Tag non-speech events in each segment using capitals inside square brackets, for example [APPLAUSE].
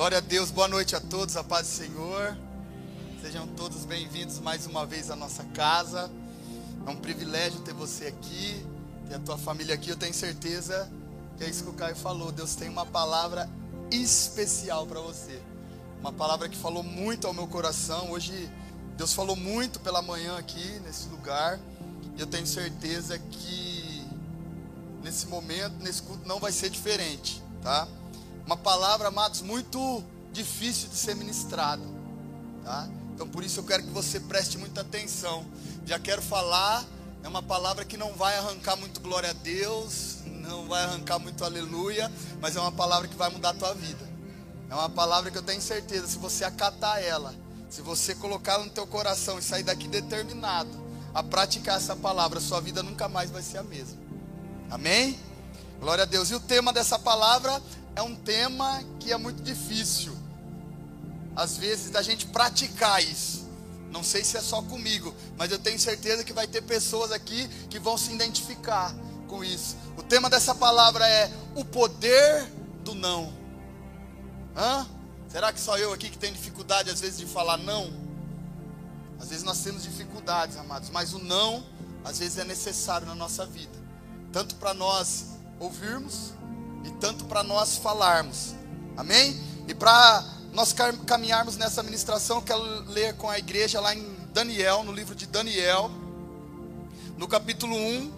Glória a Deus, boa noite a todos, a paz do Senhor. Sejam todos bem-vindos mais uma vez à nossa casa. É um privilégio ter você aqui, ter a tua família aqui. Eu tenho certeza que é isso que o Caio falou. Deus tem uma palavra especial para você. Uma palavra que falou muito ao meu coração. Hoje, Deus falou muito pela manhã aqui, nesse lugar. E eu tenho certeza que nesse momento, nesse culto, não vai ser diferente, tá? Uma palavra, amados, muito difícil de ser ministrada, tá? Então por isso eu quero que você preste muita atenção. Já quero falar, é uma palavra que não vai arrancar muito glória a Deus, não vai arrancar muito aleluia, mas é uma palavra que vai mudar a tua vida. É uma palavra que eu tenho certeza, se você acatar ela, se você colocar no teu coração e sair daqui determinado a praticar essa palavra, sua vida nunca mais vai ser a mesma. Amém? Glória a Deus. E o tema dessa palavra é um tema que é muito difícil, às vezes, da gente praticar isso. Não sei se é só comigo, mas eu tenho certeza que vai ter pessoas aqui que vão se identificar com isso. O tema dessa palavra é o poder do não. Hã? Será que só eu aqui que tenho dificuldade às vezes de falar não? Às vezes nós temos dificuldades, amados, mas o não às vezes é necessário na nossa vida, tanto para nós ouvirmos e tanto para nós falarmos. Amém? E para nós caminharmos nessa ministração, quero ler com a igreja lá em Daniel, no livro de Daniel, no capítulo 1,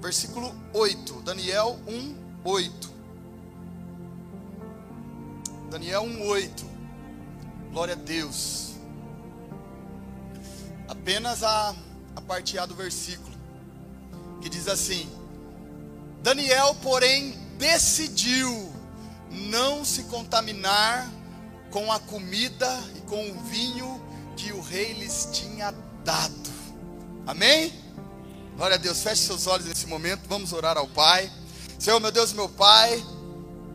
versículo 8. Daniel 1, 8. Daniel 1, 8. Glória a Deus. Apenas a, a parte A do versículo, que diz assim: Daniel, porém, decidiu não se contaminar com a comida e com o vinho que o rei lhes tinha dado. Amém? Glória a Deus. Feche seus olhos nesse momento. Vamos orar ao Pai. Senhor, meu Deus, meu Pai.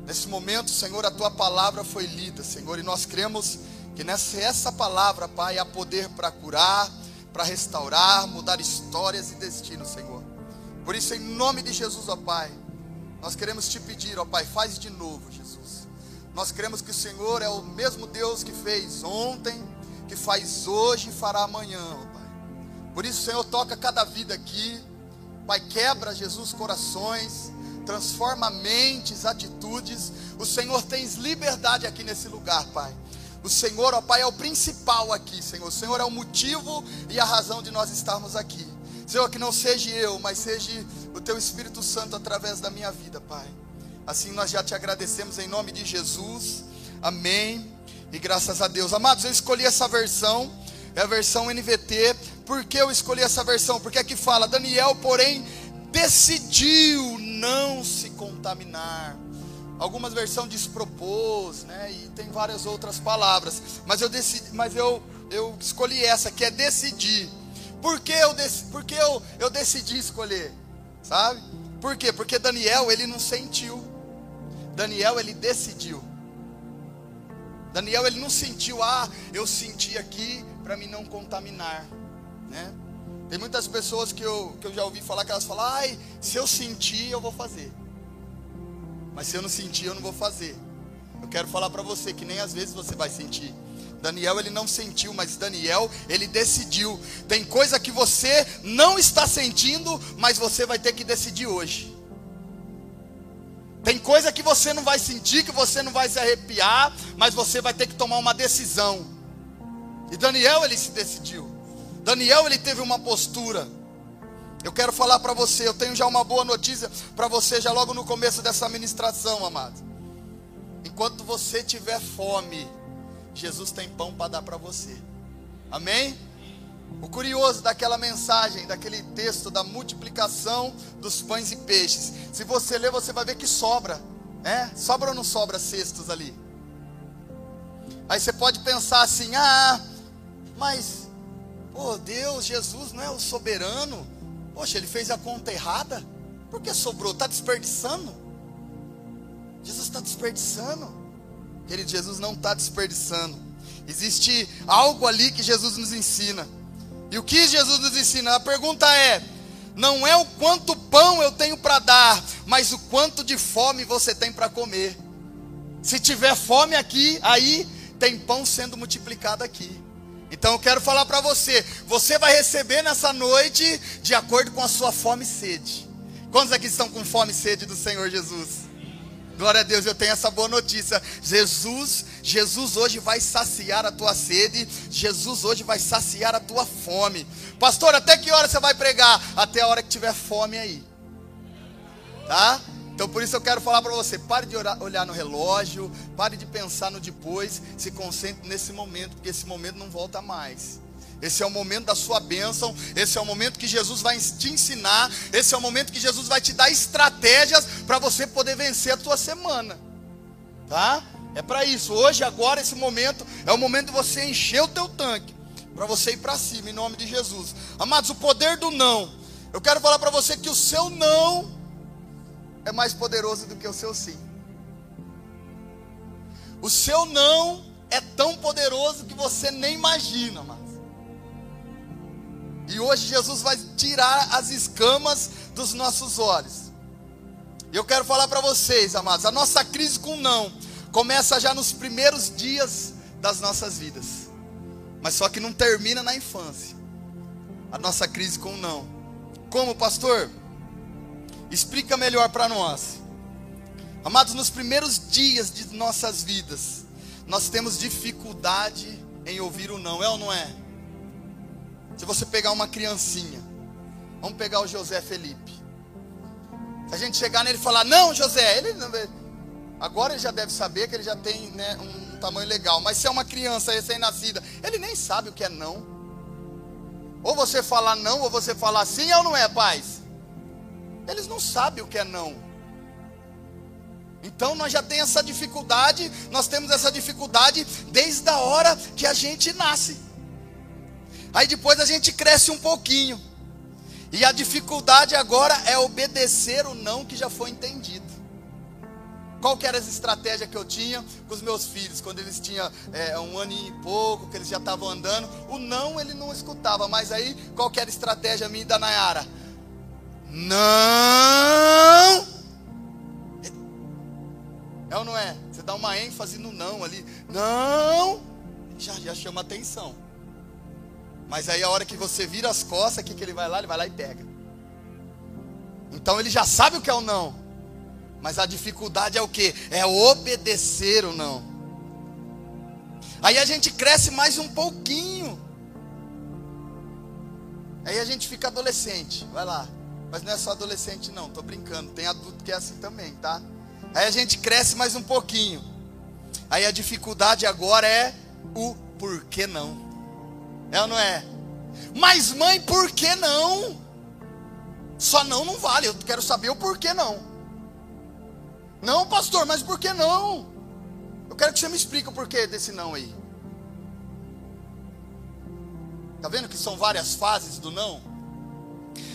Nesse momento, Senhor, a tua palavra foi lida, Senhor, e nós cremos que nessa essa palavra, Pai, há poder para curar, para restaurar, mudar histórias e destinos, Senhor. Por isso, em nome de Jesus, ó Pai, nós queremos te pedir, ó Pai, faz de novo, Jesus. Nós queremos que o Senhor é o mesmo Deus que fez ontem, que faz hoje e fará amanhã, ó Pai. Por isso, Senhor, toca cada vida aqui. Pai, quebra, Jesus, corações, transforma mentes, atitudes. O Senhor tem liberdade aqui nesse lugar, Pai. O Senhor, ó Pai, é o principal aqui, Senhor. O Senhor é o motivo e a razão de nós estarmos aqui. Senhor, que não seja eu, mas seja o teu Espírito Santo através da minha vida, Pai. Assim nós já te agradecemos em nome de Jesus. Amém. E graças a Deus. Amados, eu escolhi essa versão, é a versão NVT. Por que eu escolhi essa versão? Porque aqui fala: Daniel, porém, decidiu não se contaminar. Algumas versões despropôs, né? E tem várias outras palavras. Mas eu decidi, mas eu, eu escolhi essa, que é decidir. Por que eu, por que eu, eu decidi escolher? Sabe? Por quê? Porque Daniel, ele não sentiu. Daniel, ele decidiu. Daniel, ele não sentiu, ah, eu senti aqui para me não contaminar, né? Tem muitas pessoas que eu, que eu já ouvi falar que elas falam, ai, se eu sentir, eu vou fazer. Mas se eu não sentir, eu não vou fazer. Eu quero falar para você que nem às vezes você vai sentir. Daniel ele não sentiu, mas Daniel ele decidiu. Tem coisa que você não está sentindo, mas você vai ter que decidir hoje. Tem coisa que você não vai sentir, que você não vai se arrepiar, mas você vai ter que tomar uma decisão. E Daniel ele se decidiu. Daniel ele teve uma postura. Eu quero falar para você, eu tenho já uma boa notícia para você já logo no começo dessa ministração, amado. Enquanto você tiver fome, Jesus tem pão para dar para você. Amém? O curioso daquela mensagem, daquele texto da multiplicação dos pães e peixes. Se você ler, você vai ver que sobra. É? Sobra ou não sobra cestos ali? Aí você pode pensar assim: ah, mas, pô, Deus, Jesus não é o soberano? Poxa, ele fez a conta errada? Por que sobrou? Está desperdiçando? Jesus está desperdiçando. Querido, Jesus não está desperdiçando. Existe algo ali que Jesus nos ensina. E o que Jesus nos ensina? A pergunta é: não é o quanto pão eu tenho para dar, mas o quanto de fome você tem para comer. Se tiver fome aqui, aí tem pão sendo multiplicado aqui. Então eu quero falar para você, você vai receber nessa noite de acordo com a sua fome e sede. Quantos aqui estão com fome e sede do Senhor Jesus? Glória a Deus, eu tenho essa boa notícia. Jesus, Jesus hoje vai saciar a tua sede. Jesus hoje vai saciar a tua fome. Pastor, até que hora você vai pregar? Até a hora que tiver fome aí. Tá? Então por isso eu quero falar para você, pare de olhar no relógio, pare de pensar no depois, se concentre nesse momento, porque esse momento não volta mais. Esse é o momento da sua bênção, esse é o momento que Jesus vai te ensinar, esse é o momento que Jesus vai te dar estratégias para você poder vencer a tua semana. Tá? É para isso. Hoje, agora, esse momento é o momento de você encher o teu tanque para você ir para cima em nome de Jesus. Amados, o poder do não. Eu quero falar para você que o seu não é mais poderoso do que o seu sim. O seu não é tão poderoso que você nem imagina, amados. E hoje Jesus vai tirar as escamas dos nossos olhos. Eu quero falar para vocês, amados, a nossa crise com não começa já nos primeiros dias das nossas vidas. Mas só que não termina na infância. A nossa crise com não. Como, pastor? Explica melhor para nós. Amados, nos primeiros dias de nossas vidas, nós temos dificuldade em ouvir o não, é ou não é? Se você pegar uma criancinha, vamos pegar o José Felipe. Se a gente chegar nele e falar, não, José, ele agora ele já deve saber que ele já tem né, um tamanho legal. Mas se é uma criança recém-nascida, ele nem sabe o que é não. Ou você falar não, ou você falar sim, ou não é, paz? Eles não sabem o que é não. Então nós já temos essa dificuldade, nós temos essa dificuldade desde a hora que a gente nasce. Aí depois a gente cresce um pouquinho. E a dificuldade agora é obedecer o não que já foi entendido. Qual que era a estratégia que eu tinha com os meus filhos, quando eles tinham é, um ano e pouco, que eles já estavam andando? O não ele não escutava, mas aí qual que era a estratégia minha da Nayara? Não! É ou não é? Você dá uma ênfase no não ali. Não! Já, já chama atenção. Mas aí a hora que você vira as costas, o que, ele vai lá? Ele vai lá e pega. Então ele já sabe o que é o não. Mas a dificuldade é o que? É obedecer o não. Aí a gente cresce mais um pouquinho. Aí a gente fica adolescente. Vai lá. Mas não é só adolescente, não. Tô brincando. Tem adulto que é assim também, tá? Aí a gente cresce mais um pouquinho. Aí a dificuldade agora é o porquê não. É ou não é? Mas mãe, por que não? Só não não vale. Eu quero saber o porquê não. Não, pastor, mas por que não? Eu quero que você me explique o porquê desse não aí. Tá vendo que são várias fases do não?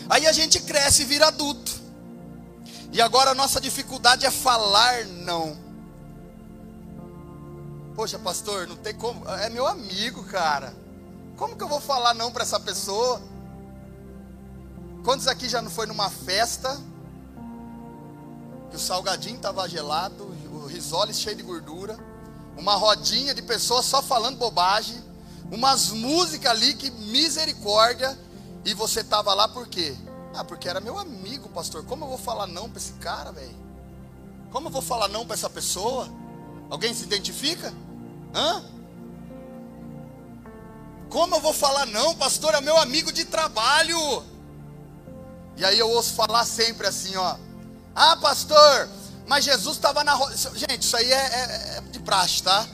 Aí a gente cresce e vira adulto. E agora a nossa dificuldade é falar não. Poxa, pastor, não tem como. É meu amigo, cara. Como que eu vou falar não para essa pessoa? Quantos aqui já não foi numa festa que o salgadinho estava gelado, o risole cheio de gordura, uma rodinha de pessoas só falando bobagem, umas músicas ali que misericórdia, e você estava lá por quê? Ah, porque era meu amigo, pastor. Como eu vou falar não para esse cara, velho? Como eu vou falar não para essa pessoa? Alguém se identifica? Hã? Como eu vou falar não, pastor? É meu amigo de trabalho. E aí eu ouço falar sempre assim, ó. Ah, pastor, mas Jesus estava na roda. Gente, isso aí é, é, é, de praxe, tá?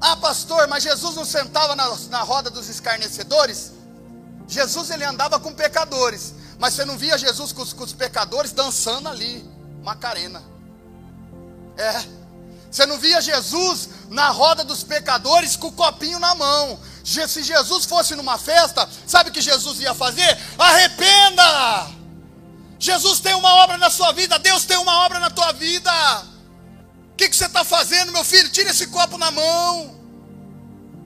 Ah, pastor, mas Jesus não sentava na, na roda dos escarnecedores? Jesus ele andava com pecadores. Mas você não via Jesus com os, com os pecadores dançando ali, Macarena. É. Você não via Jesus na roda dos pecadores com o copinho na mão. Se Jesus fosse numa festa, sabe o que Jesus ia fazer? Arrependa! Jesus tem uma obra na sua vida, Deus tem uma obra na tua vida. O que, que você está fazendo, meu filho? Tira esse copo na mão.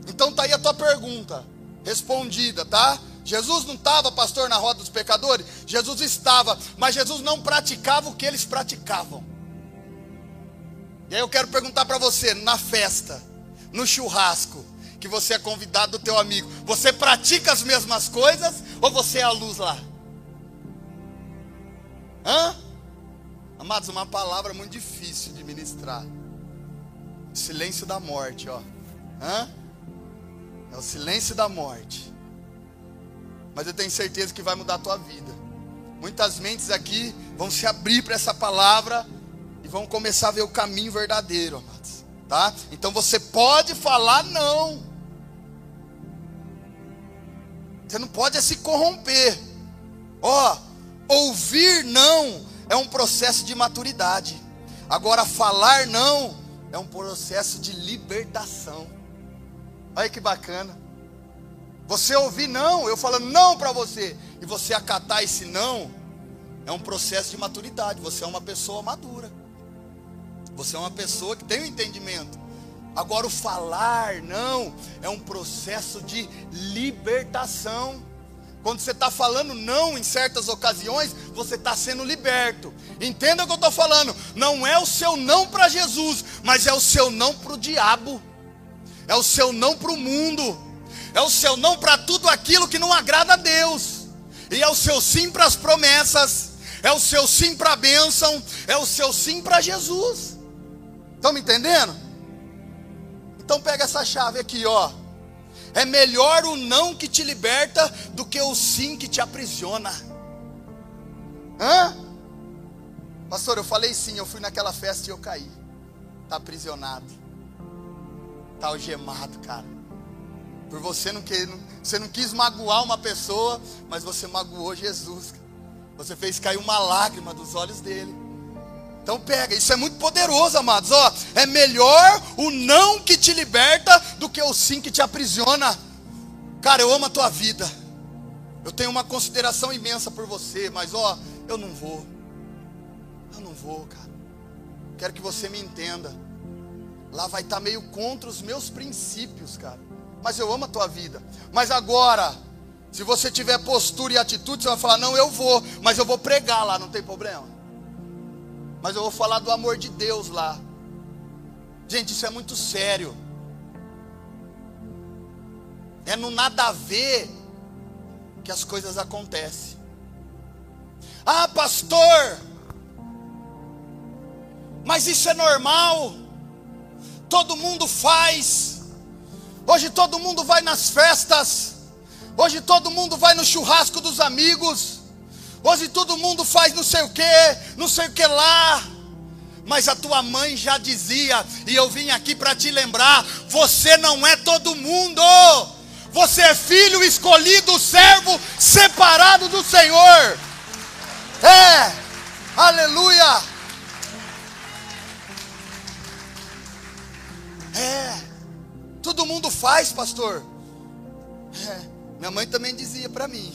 Então tá aí a tua pergunta, respondida, tá? Jesus não estava, pastor, na roda dos pecadores? Jesus estava, mas Jesus não praticava o que eles praticavam. E aí eu quero perguntar para você, na festa, no churrasco, que você é convidado do teu amigo, você pratica as mesmas coisas ou você é a luz lá? Hã? Amados, uma palavra muito difícil de ministrar. Silêncio da morte, ó. Hã? É o silêncio da morte. Mas eu tenho certeza que vai mudar a tua vida. Muitas mentes aqui vão se abrir para essa palavra e vão começar a ver o caminho verdadeiro, amados. Tá? Então você pode falar não. Você não pode é se corromper. Ó, ouvir não é um processo de maturidade. Agora falar não é um processo de libertação. Olha que bacana. Você ouvir não, eu falando não para você, e você acatar esse não, é um processo de maturidade. Você é uma pessoa madura. Você é uma pessoa que tem o um entendimento. Agora, o falar não é um processo de libertação. Quando você está falando não em certas ocasiões, você está sendo liberto. Entenda o que eu estou falando. Não é o seu não para Jesus, mas é o seu não para o diabo. É o seu não para o mundo é o seu não para tudo aquilo que não agrada a Deus, e é o seu sim para as promessas, é o seu sim para a bênção, é o seu sim para Jesus. Estão me entendendo? Então pega essa chave aqui, ó. É melhor o não que te liberta do que o sim que te aprisiona. Hã? Pastor, eu falei sim, eu fui naquela festa e eu caí. Está aprisionado. Está algemado, cara. Por você não, quer, você não quis magoar uma pessoa, mas você magoou Jesus. Você fez cair uma lágrima dos olhos dele. Então pega, isso é muito poderoso, amados. Ó, é melhor o não que te liberta do que o sim que te aprisiona. Cara, eu amo a tua vida. Eu tenho uma consideração imensa por você, mas ó, eu não vou. Eu não vou, cara. Quero que você me entenda. Lá vai estar meio contra os meus princípios, cara mas eu amo a tua vida. Mas agora, se você tiver postura e atitude, você vai falar: Não, eu vou, mas eu vou pregar lá, não tem problema. Mas eu vou falar do amor de Deus lá. Gente, isso é muito sério. É no nada a ver que as coisas acontecem. Ah, pastor, mas isso é normal. Todo mundo faz. Hoje todo mundo vai nas festas. Hoje todo mundo vai no churrasco dos amigos. Hoje todo mundo faz não sei o que, não sei o que lá. Mas a tua mãe já dizia, e eu vim aqui para te lembrar: você não é todo mundo. Você é filho escolhido, servo separado do Senhor. É, aleluia. É. Todo mundo faz, pastor. É, minha mãe também dizia para mim: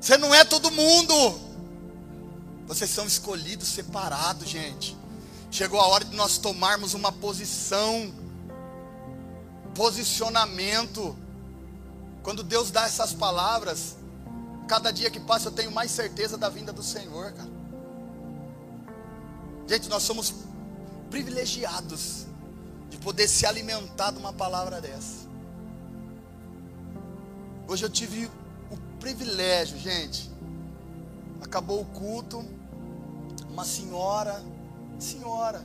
Você não é todo mundo. Vocês são escolhidos, separados, gente. Chegou a hora de nós tomarmos uma posição, posicionamento. Quando Deus dá essas palavras, cada dia que passa eu tenho mais certeza da vinda do Senhor, cara. Gente, nós somos privilegiados de poder se alimentar de uma palavra dessa. Hoje eu tive privilégio, gente. Acabou o culto, uma senhora, senhora,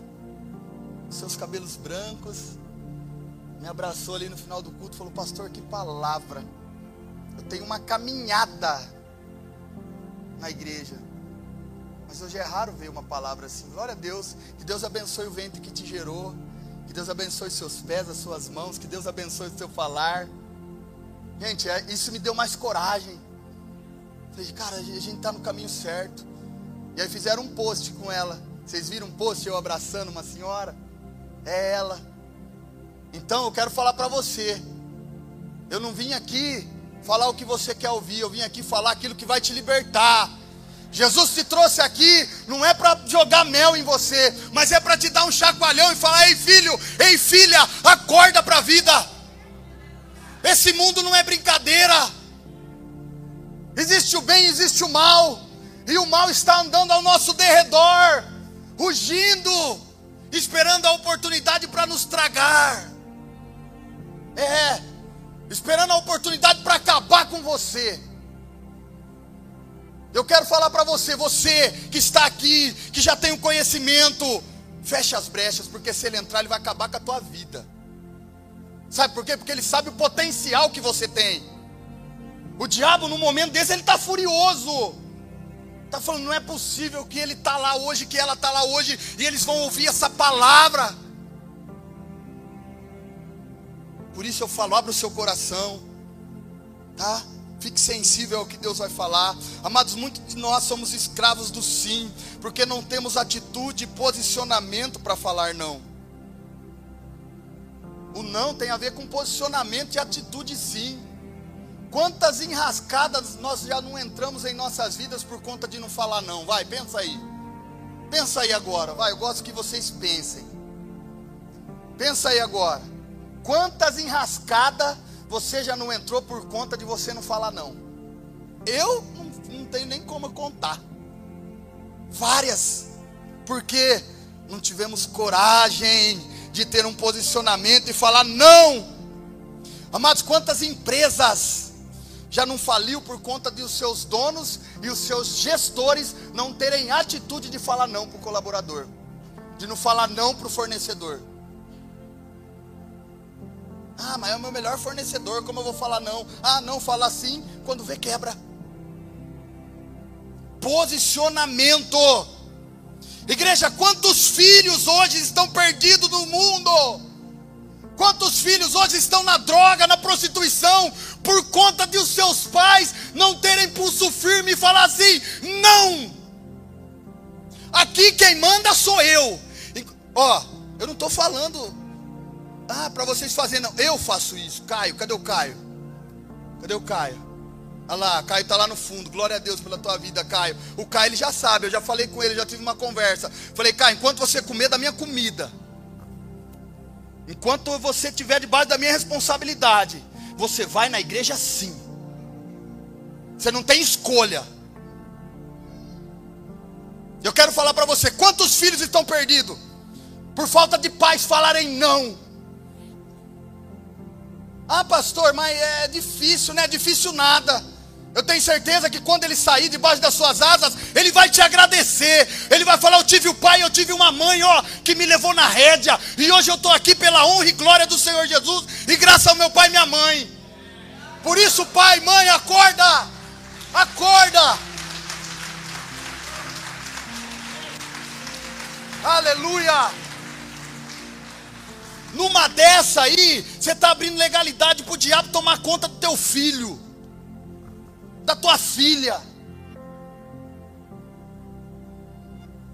seus cabelos brancos, me abraçou ali no final do culto falou: Pastor, que palavra. Eu tenho uma caminhada na igreja. Mas hoje é raro ver uma palavra assim. Glória a Deus. Que Deus abençoe o ventre que te gerou. Que Deus abençoe seus pés, as suas mãos. Que Deus abençoe o seu falar. Gente, é, isso me deu mais coragem. Falei, cara, a gente está no caminho certo. E aí fizeram um post com ela. Vocês viram um post eu abraçando uma senhora? É ela. Então eu quero falar para você. Eu não vim aqui falar o que você quer ouvir. Eu vim aqui falar aquilo que vai te libertar. Jesus te trouxe aqui, não é para jogar mel em você, mas é para te dar um chacoalhão e falar: ei filho, ei filha, acorda para a vida. Esse mundo não é brincadeira. Existe o bem, existe o mal, e o mal está andando ao nosso derredor, rugindo. esperando a oportunidade para nos tragar. É, esperando a oportunidade para acabar com você. Eu quero falar para você, você que está aqui, que já tem o um conhecimento, feche as brechas, porque se ele entrar, ele vai acabar com a tua vida. Sabe por quê? Porque ele sabe o potencial que você tem. O diabo, no momento desse, ele está furioso. Está falando, não é possível que ele está lá hoje, que ela está lá hoje, e eles vão ouvir essa palavra. Por isso eu falo, abra o seu coração, tá? Fique sensível ao que Deus vai falar. Amados, muitos de nós somos escravos do sim, porque não temos atitude e posicionamento para falar não. O não tem a ver com posicionamento e atitude sim. Quantas enrascadas nós já não entramos em nossas vidas por conta de não falar não? Vai, pensa aí. Pensa aí agora, vai, eu gosto que vocês pensem. Pensa aí agora. Quantas enrascadas você já não entrou por conta de você não falar não? Eu não, não tenho nem como contar. Várias. Porque não tivemos coragem de ter um posicionamento e falar não. Amados, quantas empresas já não faliu por conta de os seus donos e os seus gestores não terem atitude de falar não para o colaborador, de não falar não para o fornecedor. Ah, mas é o meu melhor fornecedor, como eu vou falar não? Ah, não, fala assim, quando vê quebra. Posicionamento. Igreja, quantos filhos hoje estão perdidos no mundo? Quantos filhos hoje estão na droga, na prostituição, por conta de os seus pais não terem pulso firme e falar assim: não! Aqui quem manda sou eu. Ó, eu não estou falando, ah, para vocês fazerem, não. Eu faço isso. Caio, cadê o Caio? Cadê o Caio? Olha lá, Caio está lá no fundo. Glória a Deus pela tua vida, Caio. O Caio ele já sabe, eu já falei com ele, já tive uma conversa. Falei, Caio, enquanto você comer da minha comida, enquanto você estiver debaixo da minha responsabilidade, você vai na igreja sim. Você não tem escolha. Eu quero falar para você: quantos filhos estão perdidos? Por falta de pais falarem não. Ah, pastor, mas é difícil, não é difícil nada. Eu tenho certeza que quando ele sair debaixo das suas asas, ele vai te agradecer. Ele vai falar: Eu tive o pai, eu tive uma mãe, ó, que me levou na rédea. E hoje eu estou aqui pela honra e glória do Senhor Jesus. E graças ao meu pai e minha mãe. Por isso, pai, mãe, acorda. Acorda. Aleluia. Numa dessa aí, você está abrindo legalidade para o diabo tomar conta do teu filho, da tua filha.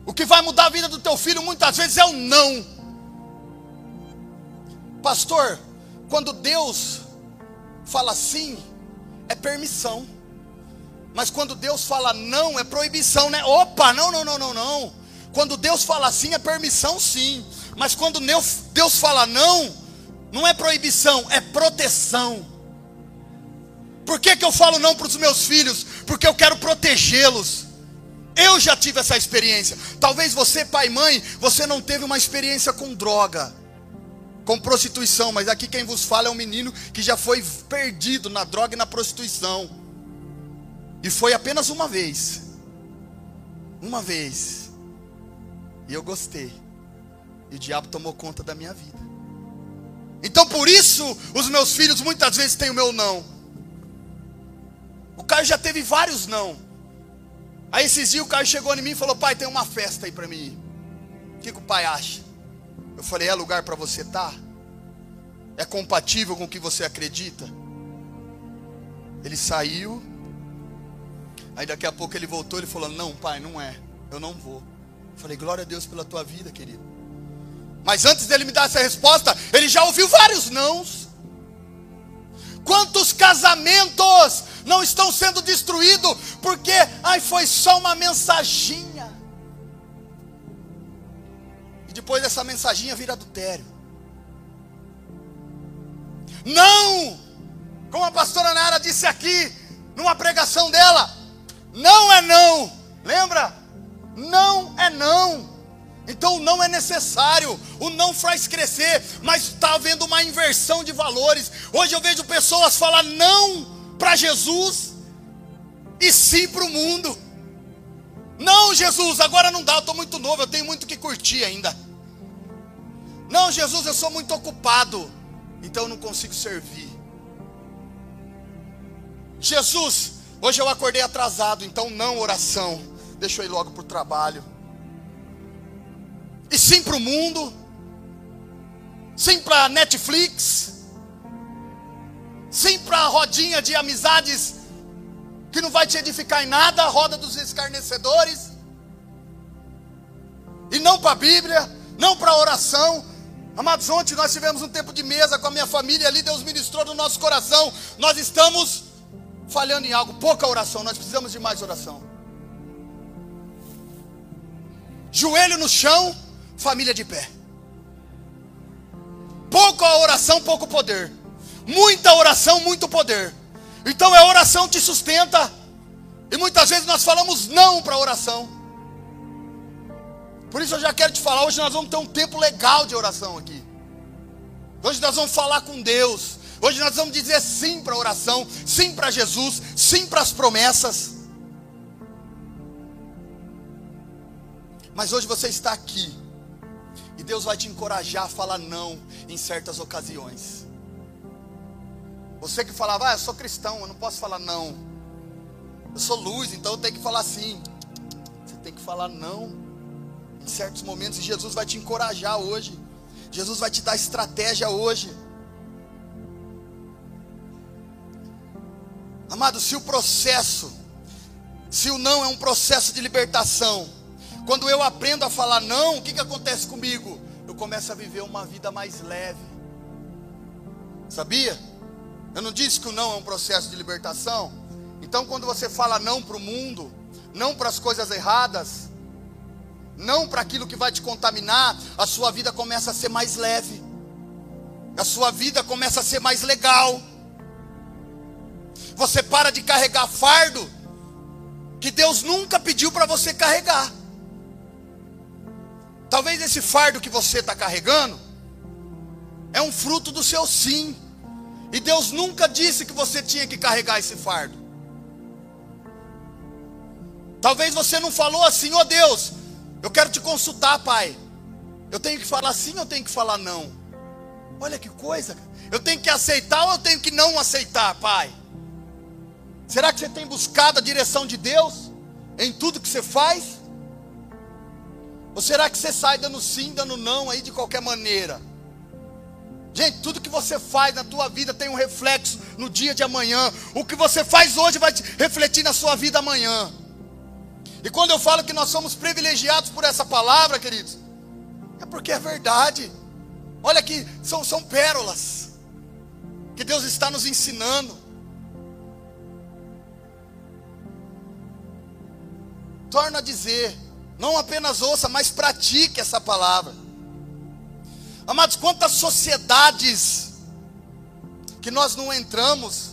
O que vai mudar a vida do teu filho muitas vezes é o não. Pastor, quando Deus fala sim, é permissão. Mas quando Deus fala não, é proibição, né? Opa, não, não, não, não, não. Quando Deus fala sim, é permissão, sim. Mas quando Deus fala não, não é proibição, é proteção. Por que, que eu falo não para os meus filhos? Porque eu quero protegê-los. Eu já tive essa experiência. Talvez você, pai e mãe, você não teve uma experiência com droga, com prostituição, mas aqui quem vos fala é um menino que já foi perdido na droga e na prostituição. E foi apenas uma vez. Uma vez. E eu gostei. E o diabo tomou conta da minha vida. Então por isso os meus filhos muitas vezes têm o meu não. O Caio já teve vários não. Aí esses dias o Caio chegou em mim e falou: Pai, tem uma festa aí para mim. O que, que o pai acha? Eu falei: É lugar para você estar? Tá? É compatível com o que você acredita? Ele saiu. Aí daqui a pouco ele voltou e falou: Não, pai, não é. Eu não vou. Eu falei: Glória a Deus pela tua vida, querido. Mas antes dele me dar essa resposta, ele já ouviu vários nãos. Quantos casamentos não estão sendo destruídos porque, ai, foi só uma mensaginha. E depois essa mensaginha vira adultério. Não! Como a pastora Nara disse aqui, numa pregação dela, não é não. Lembra? Não é não. Então não é necessário, o não faz crescer, mas está havendo uma inversão de valores. Hoje eu vejo pessoas falar não para Jesus e sim para o mundo. Não, Jesus, agora não dá, eu estou muito novo, eu tenho muito que curtir ainda. Não, Jesus, eu sou muito ocupado, então eu não consigo servir. Jesus, hoje eu acordei atrasado, então não oração, deixa eu ir logo para o trabalho e sim para o mundo, sim para Netflix, sim para a rodinha de amizades que não vai te edificar em nada, a roda dos escarnecedores, e não para a Bíblia, não para a oração. Amados, ontem nós tivemos um tempo de mesa com a minha família ali, Deus ministrou no nosso coração. Nós estamos falhando em algo, pouca oração, nós precisamos de mais oração. Joelho no chão, família de pé. Pouca oração, pouco poder. Muita oração, muito poder. Então a oração te sustenta. E muitas vezes nós falamos não para a oração. Por isso eu já quero te falar, hoje nós vamos ter um tempo legal de oração aqui. Hoje nós vamos falar com Deus. Hoje nós vamos dizer sim para a oração, sim para Jesus, sim para as promessas. Mas hoje você está aqui e Deus vai te encorajar a falar não em certas ocasiões. Você que falava, ah, eu sou cristão, eu não posso falar não. Eu sou luz, então eu tenho que falar sim. Você tem que falar não em certos momentos e Jesus vai te encorajar hoje. Jesus vai te dar estratégia hoje. Amado, se o processo, se o não é um processo de libertação, quando eu aprendo a falar não, o que, que acontece comigo? Eu começo a viver uma vida mais leve. Sabia? Eu não disse que o não é um processo de libertação. Então, quando você fala não para o mundo, não para as coisas erradas, não para aquilo que vai te contaminar, a sua vida começa a ser mais leve, a sua vida começa a ser mais legal. Você para de carregar fardo que Deus nunca pediu para você carregar. Talvez esse fardo que você está carregando é um fruto do seu sim. E Deus nunca disse que você tinha que carregar esse fardo. Talvez você não falou assim, ó oh Deus, eu quero te consultar, Pai. Eu tenho que falar sim ou eu tenho que falar não? Olha que coisa. Eu tenho que aceitar ou eu tenho que não aceitar, Pai? Será que você tem buscado a direção de Deus em tudo que você faz? Ou será que você sai dando sim, dando não aí de qualquer maneira? Gente, tudo que você faz na tua vida tem um reflexo no dia de amanhã. O que você faz hoje vai refletir na sua vida amanhã. E quando eu falo que nós somos privilegiados por essa palavra, queridos, é porque é verdade. Olha que são, são pérolas que Deus está nos ensinando. Torna a dizer, não apenas ouça, mas pratique essa palavra. Amados, quantas sociedades que nós não entramos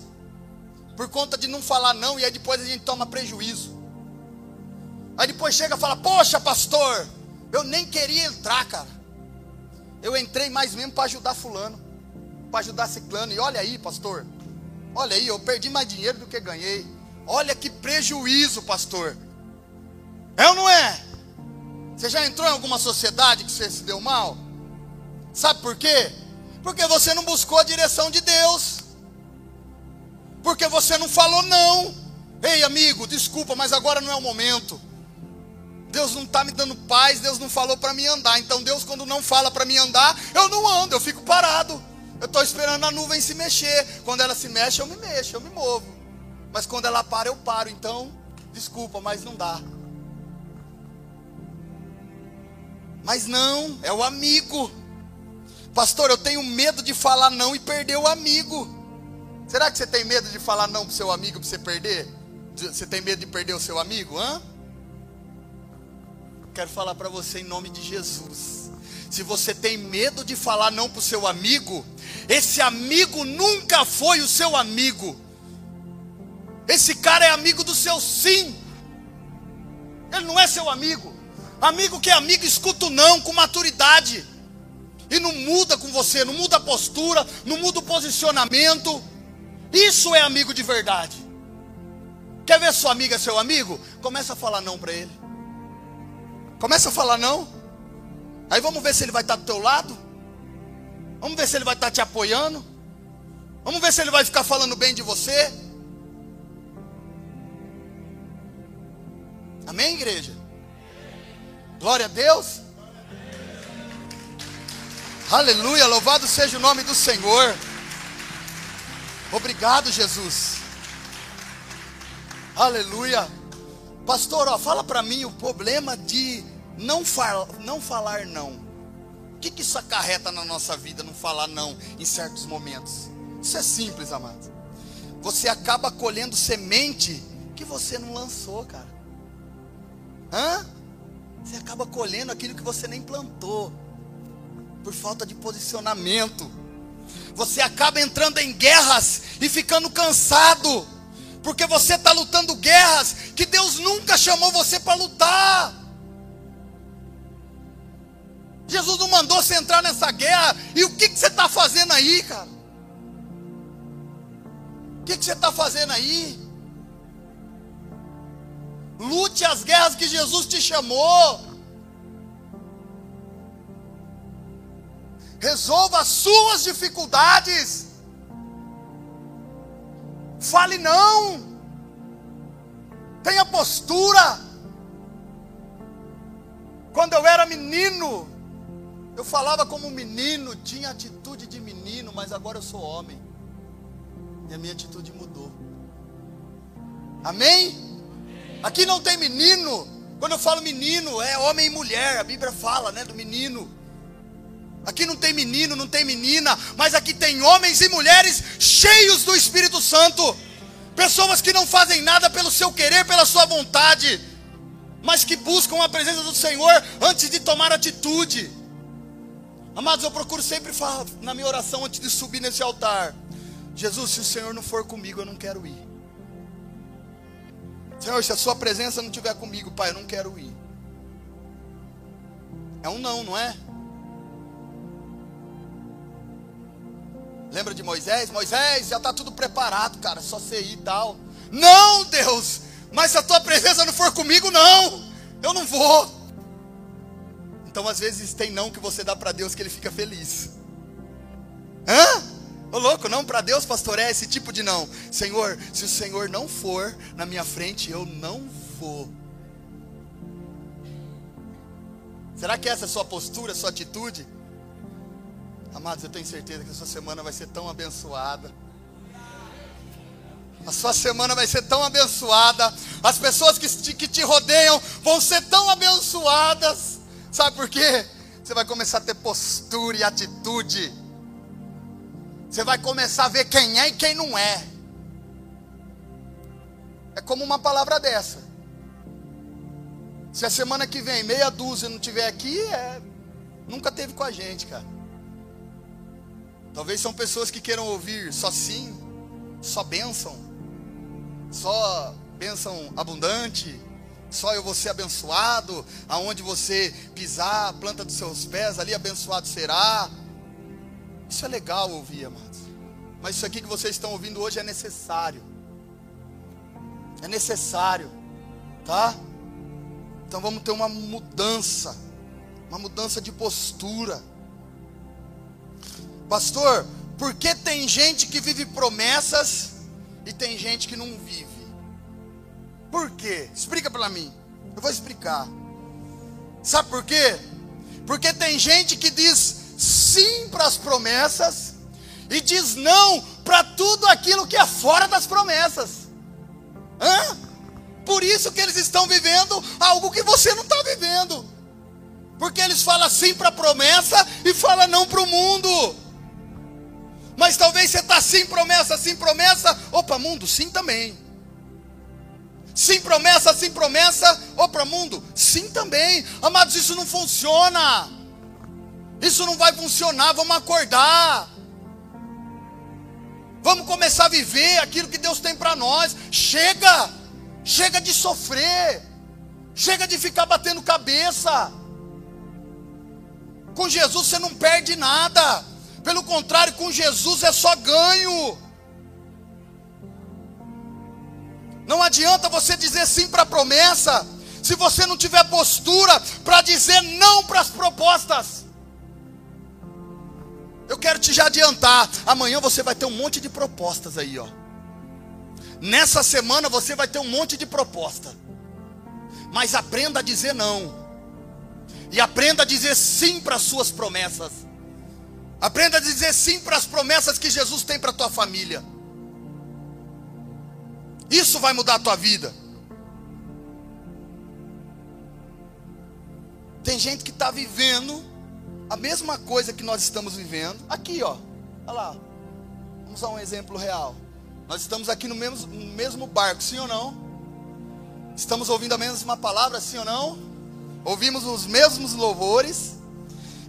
por conta de não falar não e aí depois a gente toma prejuízo. Aí depois chega e fala: "Poxa, pastor, eu nem queria entrar, cara. Eu entrei mais mesmo para ajudar fulano, para ajudar ciclano. E olha aí, pastor. Olha aí, eu perdi mais dinheiro do que ganhei. Olha que prejuízo, pastor. É ou não é? Você já entrou em alguma sociedade que você se deu mal? Sabe por quê? Porque você não buscou a direção de Deus. Porque você não falou não. Ei, amigo, desculpa, mas agora não é o momento. Deus não está me dando paz, Deus não falou para mim andar. Então Deus, quando não fala para mim andar, eu não ando, eu fico parado. Eu estou esperando a nuvem se mexer. Quando ela se mexe, eu me mexo, eu me movo. Mas quando ela para, eu paro. Então, desculpa, mas não dá. Mas não, é o amigo. Pastor, eu tenho medo de falar não e perder o amigo. Será que você tem medo de falar não para o seu amigo para você perder? Você tem medo de perder o seu amigo? Hã? Quero falar para você em nome de Jesus. Se você tem medo de falar não para o seu amigo, esse amigo nunca foi o seu amigo. Esse cara é amigo do seu sim. Ele não é seu amigo. Amigo que é amigo, escuta o não com maturidade. E não muda com você, não muda a postura, não muda o posicionamento. Isso é amigo de verdade. Quer ver sua amiga seu amigo? Começa a falar não para ele. Começa a falar não. Aí vamos ver se ele vai estar do teu lado. Vamos ver se ele vai estar te apoiando. Vamos ver se ele vai ficar falando bem de você. Amém, igreja? Glória a Deus. Aleluia, louvado seja o nome do Senhor. Obrigado, Jesus. Aleluia. Pastor, ó, fala para mim o problema de não, fal não falar não. O que, que isso acarreta na nossa vida, não falar não em certos momentos? Isso é simples, amado. Você acaba colhendo semente que você não lançou, cara. Hã? Você acaba colhendo aquilo que você nem plantou, por falta de posicionamento. Você acaba entrando em guerras e ficando cansado, porque você está lutando guerras que Deus nunca chamou você para lutar. Jesus não mandou você entrar nessa guerra, e o que, que você está fazendo aí, cara? O que, que você está fazendo aí? Lute as guerras que Jesus te chamou. Resolva as suas dificuldades. Fale não. Tenha postura. Quando eu era menino, eu falava como menino, tinha atitude de menino, mas agora eu sou homem. E a minha atitude mudou. Amém? Aqui não tem menino. Quando eu falo menino, é homem e mulher. A Bíblia fala, né, do menino. Aqui não tem menino, não tem menina, mas aqui tem homens e mulheres cheios do Espírito Santo. Pessoas que não fazem nada pelo seu querer, pela sua vontade, mas que buscam a presença do Senhor antes de tomar atitude. Amados, eu procuro sempre falar na minha oração antes de subir nesse altar: Jesus, se o Senhor não for comigo, eu não quero ir. Senhor, se a sua presença não estiver comigo, Pai, eu não quero ir. É um não, não é? Lembra de Moisés? Moisés, já está tudo preparado, cara, só você ir e tal. Não, Deus, mas se a tua presença não for comigo, não, eu não vou. Então, às vezes, tem não que você dá para Deus que ele fica feliz. Hã? Ô louco, não para Deus, pastor, é esse tipo de não. Senhor, se o Senhor não for na minha frente, eu não vou. Será que essa é a sua postura, a sua atitude? Amados, eu tenho certeza que a sua semana vai ser tão abençoada. A sua semana vai ser tão abençoada. As pessoas que te, que te rodeiam vão ser tão abençoadas. Sabe por quê? Você vai começar a ter postura e atitude. Você vai começar a ver quem é e quem não é. É como uma palavra dessa. Se a semana que vem meia dúzia não tiver aqui, é, nunca teve com a gente, cara. Talvez são pessoas que queiram ouvir só sim, só bênção, só bênção abundante, só eu vou ser abençoado, aonde você pisar, a planta dos seus pés, ali abençoado será. Isso é legal ouvir, amados. Mas isso aqui que vocês estão ouvindo hoje é necessário. É necessário, tá? Então vamos ter uma mudança, uma mudança de postura. Pastor, por que tem gente que vive promessas e tem gente que não vive? Por quê? Explica para mim. Eu vou explicar. Sabe por quê? Porque tem gente que diz sim para as promessas e diz não para tudo aquilo que é fora das promessas. Hã? Por isso que eles estão vivendo algo que você não está vivendo. Porque eles falam sim para a promessa e falam não para o mundo. Mas talvez você está sim promessa, sim promessa. Opa, mundo, sim também. Sim promessa, sim promessa. Opa, mundo, sim também. Amados, isso não funciona. Isso não vai funcionar, vamos acordar. Vamos começar a viver aquilo que Deus tem para nós. Chega! Chega de sofrer. Chega de ficar batendo cabeça. Com Jesus você não perde nada. Pelo contrário, com Jesus é só ganho. Não adianta você dizer sim para a promessa, se você não tiver postura para dizer não para as propostas. Eu quero te já adiantar, amanhã você vai ter um monte de propostas aí, ó. Nessa semana você vai ter um monte de proposta. Mas aprenda a dizer não. E aprenda a dizer sim para as suas promessas. Aprenda a dizer sim para as promessas que Jesus tem para a tua família. Isso vai mudar a tua vida. Tem gente que está vivendo a mesma coisa que nós estamos vivendo. Aqui, ó. Olha lá. Vamos usar um exemplo real. Nós estamos aqui no mesmo, no mesmo barco, sim ou não? Estamos ouvindo a mesma palavra, sim ou não? Ouvimos os mesmos louvores.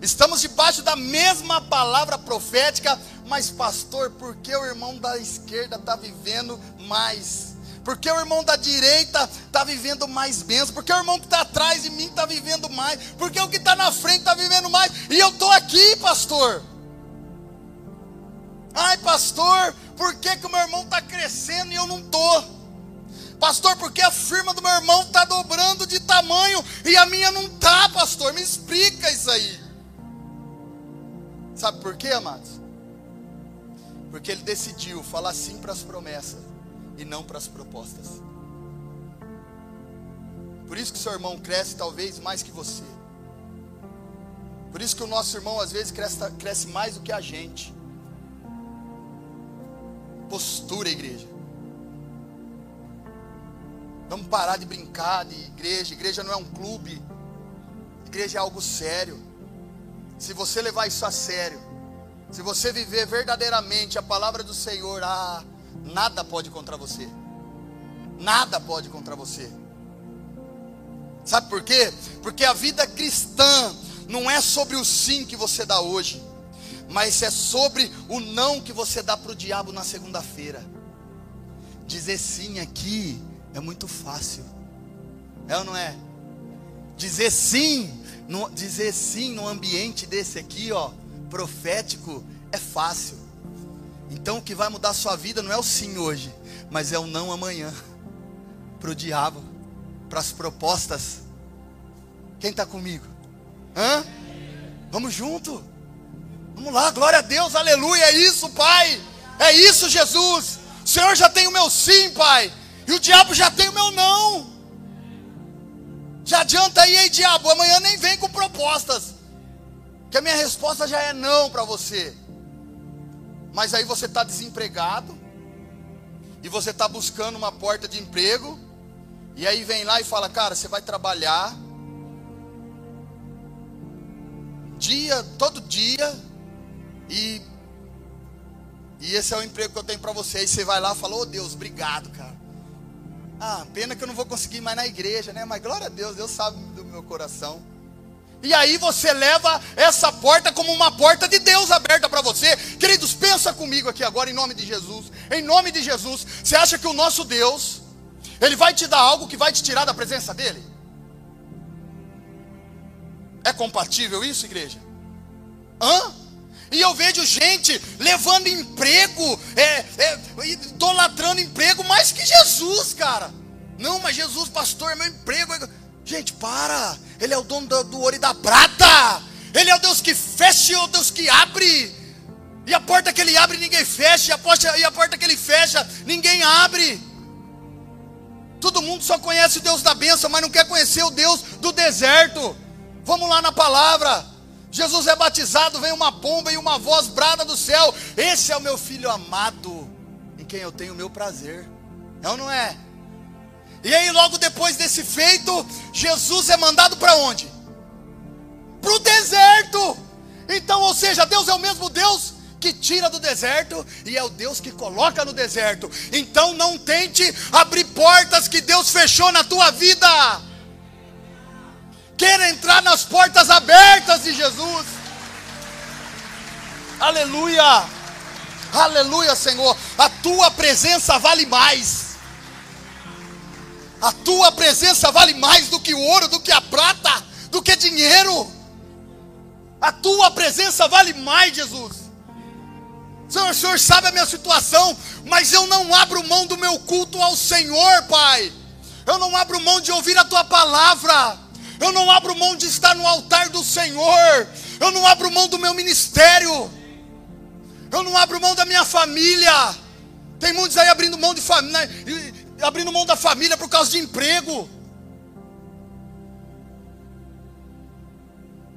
Estamos debaixo da mesma palavra profética, mas pastor, por que o irmão da esquerda está vivendo mais? Porque o irmão da direita está vivendo mais bênçãos. Porque o irmão que está atrás de mim está vivendo mais. Porque o que está na frente está vivendo mais. E eu estou aqui, pastor. Ai, pastor, por que, que o meu irmão está crescendo e eu não estou? Pastor, porque a firma do meu irmão está dobrando de tamanho e a minha não está, pastor. Me explica isso aí. Sabe por quê, amados? Porque ele decidiu falar sim para as promessas e não para as propostas. Por isso que seu irmão cresce talvez mais que você. Por isso que o nosso irmão às vezes cresce, cresce mais do que a gente. Postura, igreja. Vamos parar de brincar de igreja. Igreja não é um clube. Igreja é algo sério. Se você levar isso a sério, se você viver verdadeiramente a palavra do Senhor, ah, Nada pode contra você. Nada pode contra você. Sabe por quê? Porque a vida cristã não é sobre o sim que você dá hoje, mas é sobre o não que você dá para o diabo na segunda-feira. Dizer sim aqui é muito fácil, é ou não é? Dizer sim, no, dizer sim no ambiente desse aqui, ó, profético, é fácil. Então o que vai mudar a sua vida não é o sim hoje, mas é o não amanhã. Para o diabo, para as propostas. Quem está comigo? Hã? Vamos junto. Vamos lá, glória a Deus, aleluia. É isso, Pai. É isso, Jesus. O Senhor já tem o meu sim, Pai. E o diabo já tem o meu não. Já adianta aí, diabo. Amanhã nem vem com propostas. Que a minha resposta já é não para você. Mas aí você está desempregado, e você está buscando uma porta de emprego, e aí vem lá e fala: Cara, você vai trabalhar dia, todo dia, e, e esse é o emprego que eu tenho para você. Aí você vai lá e fala: Oh Deus, obrigado, cara. Ah, pena que eu não vou conseguir mais na igreja, né? Mas glória a Deus, Deus sabe do meu coração. E aí você leva essa porta como uma porta de Deus aberta para você. Queridos, pensa comigo aqui agora em nome de Jesus. Em nome de Jesus, você acha que o nosso Deus ele vai te dar algo que vai te tirar da presença dele? É compatível isso, igreja? Hã? E eu vejo gente levando emprego, é, é, idolatrando emprego mais que Jesus, cara. Não, mas Jesus, pastor, é meu emprego. Gente, para. Ele é o dono do, do ouro e da prata. Ele é o Deus que fecha e é o Deus que abre. E a porta que ele abre, ninguém fecha. E a porta, e a porta que ele fecha, ninguém abre. Todo mundo só conhece o Deus da bênção, mas não quer conhecer o Deus do deserto. Vamos lá na palavra. Jesus é batizado, vem uma pomba e uma voz brada do céu. Esse é o meu filho amado, em quem eu tenho o meu prazer. É ou não é? E aí, logo depois desse feito, Jesus é mandado para onde? Para o deserto. Então, ou seja, Deus é o mesmo Deus que tira do deserto e é o Deus que coloca no deserto. Então, não tente abrir portas que Deus fechou na tua vida. Queira entrar nas portas abertas de Jesus. Aleluia. Aleluia, Senhor. A tua presença vale mais. A tua presença vale mais do que o ouro, do que a prata, do que dinheiro. A tua presença vale mais, Jesus. Senhor, o Senhor sabe a minha situação, mas eu não abro mão do meu culto ao Senhor, Pai. Eu não abro mão de ouvir a tua palavra. Eu não abro mão de estar no altar do Senhor. Eu não abro mão do meu ministério. Eu não abro mão da minha família. Tem muitos aí abrindo mão de família, né, abrindo mão da família por causa de emprego.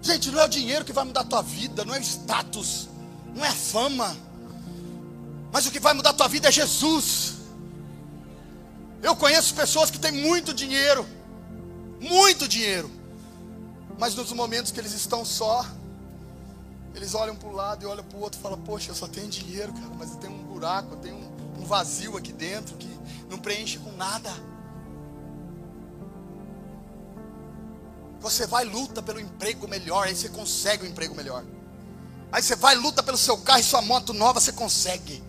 Gente, não é o dinheiro que vai mudar a tua vida, não é o status, não é a fama. Mas o que vai mudar a tua vida é Jesus. Eu conheço pessoas que têm muito dinheiro, muito dinheiro, mas nos momentos que eles estão só, eles olham para o lado e olham para o outro e falam: Poxa, eu só tenho dinheiro, cara, mas eu tenho um buraco, eu tenho um, um vazio aqui dentro que não preenche com nada. Você vai luta pelo emprego melhor, aí você consegue um emprego melhor. Aí você vai luta pelo seu carro e sua moto nova, você consegue.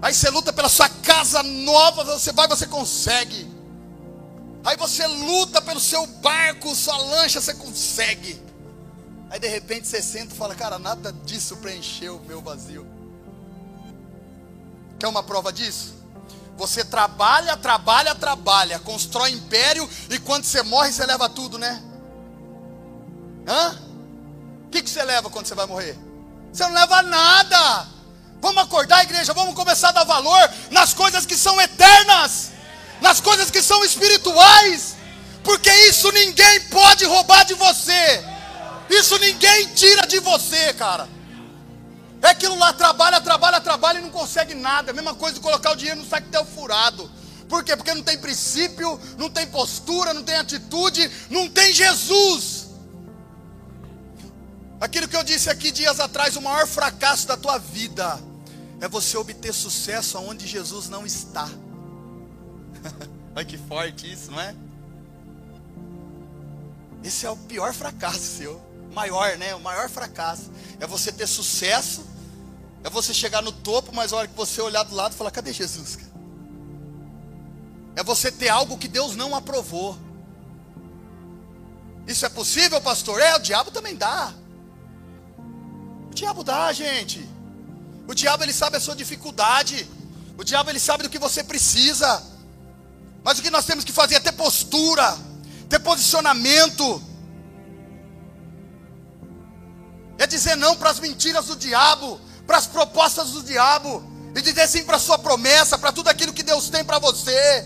Aí você luta pela sua casa nova, você vai, você consegue. Aí você luta pelo seu barco, sua lancha, você consegue. Aí de repente você senta e fala: Cara, nada disso preencheu o meu vazio. Quer uma prova disso? Você trabalha, trabalha, trabalha, constrói império e quando você morre você leva tudo, né? Hã? O que, que você leva quando você vai morrer? Você não leva nada. Vamos acordar, igreja, vamos começar a dar valor nas coisas que são eternas, nas coisas que são espirituais, porque isso ninguém pode roubar de você. Isso ninguém tira de você, cara. É aquilo lá, trabalha, trabalha, trabalha e não consegue nada. A mesma coisa de colocar o dinheiro no saquetel furado. Por quê? Porque não tem princípio, não tem postura, não tem atitude, não tem Jesus. Aquilo que eu disse aqui dias atrás, o maior fracasso da tua vida é você obter sucesso aonde Jesus não está. [LAUGHS] Olha que forte isso, não é? Esse é o pior fracasso seu maior, né? O maior fracasso é você ter sucesso, é você chegar no topo, mas a hora que você olhar do lado, falar: cadê Jesus? É você ter algo que Deus não aprovou. Isso é possível, pastor? É, o diabo também dá. O diabo dá, gente. O diabo ele sabe a sua dificuldade. O diabo ele sabe do que você precisa. Mas o que nós temos que fazer é ter postura, ter posicionamento, é dizer não para as mentiras do diabo, para as propostas do diabo, e dizer sim para a sua promessa, para tudo aquilo que Deus tem para você.